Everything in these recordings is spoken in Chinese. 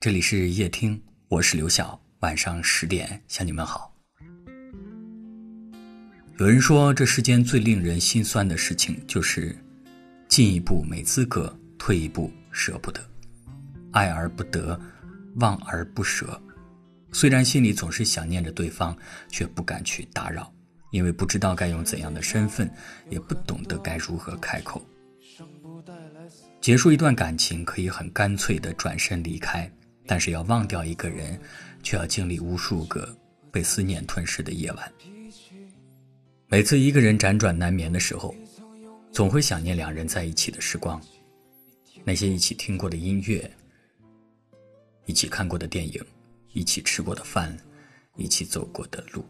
这里是夜听，我是刘晓。晚上十点向你们好。有人说，这世间最令人心酸的事情，就是进一步没资格，退一步舍不得，爱而不得，忘而不舍。虽然心里总是想念着对方，却不敢去打扰，因为不知道该用怎样的身份，也不懂得该如何开口。结束一段感情，可以很干脆的转身离开。但是要忘掉一个人，却要经历无数个被思念吞噬的夜晚。每次一个人辗转难眠的时候，总会想念两人在一起的时光，那些一起听过的音乐，一起看过的电影，一起吃过的饭，一起走过的路。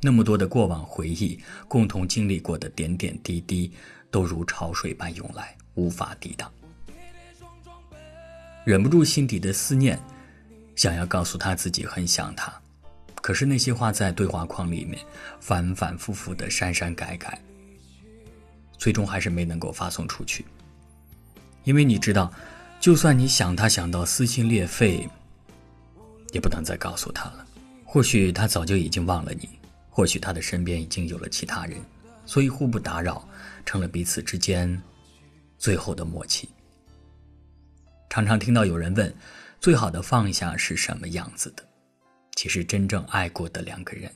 那么多的过往回忆，共同经历过的点点滴滴，都如潮水般涌来，无法抵挡。忍不住心底的思念，想要告诉他自己很想他，可是那些话在对话框里面反反复复的删删改改，最终还是没能够发送出去。因为你知道，就算你想他想到撕心裂肺，也不能再告诉他了。或许他早就已经忘了你，或许他的身边已经有了其他人，所以互不打扰，成了彼此之间最后的默契。常常听到有人问：“最好的放下是什么样子的？”其实，真正爱过的两个人，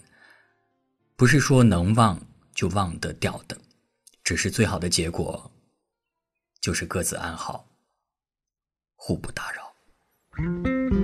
不是说能忘就忘得掉的，只是最好的结果，就是各自安好，互不打扰。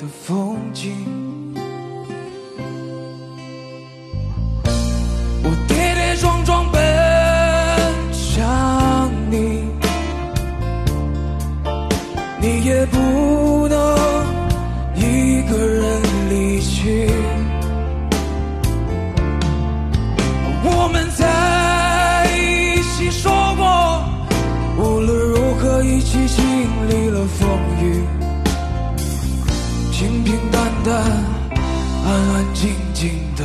的风景，我跌跌撞撞奔向你，你也不能一个人离去。我们在一起说过，无论如何一起经历了风雨。的，安安静静的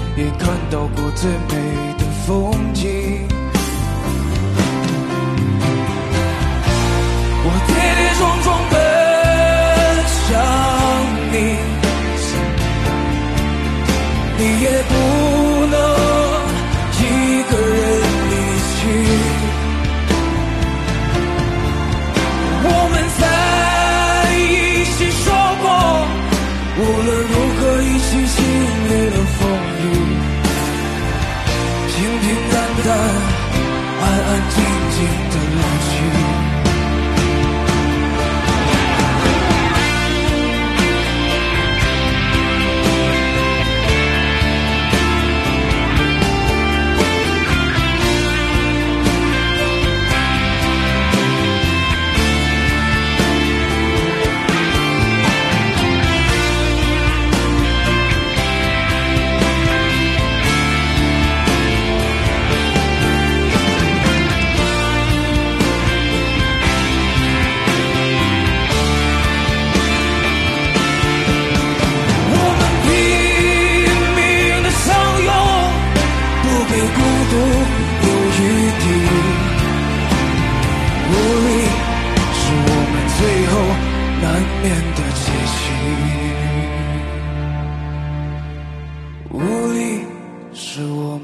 也看到过最美的。风景，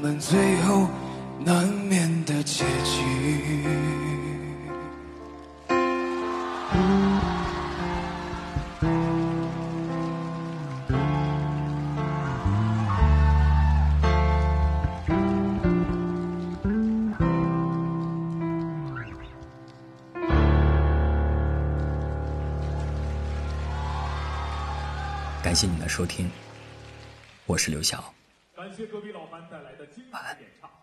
我们最后难免的结局。感谢你的收听，我是刘晓。感谢隔壁老樊带来的精彩演唱。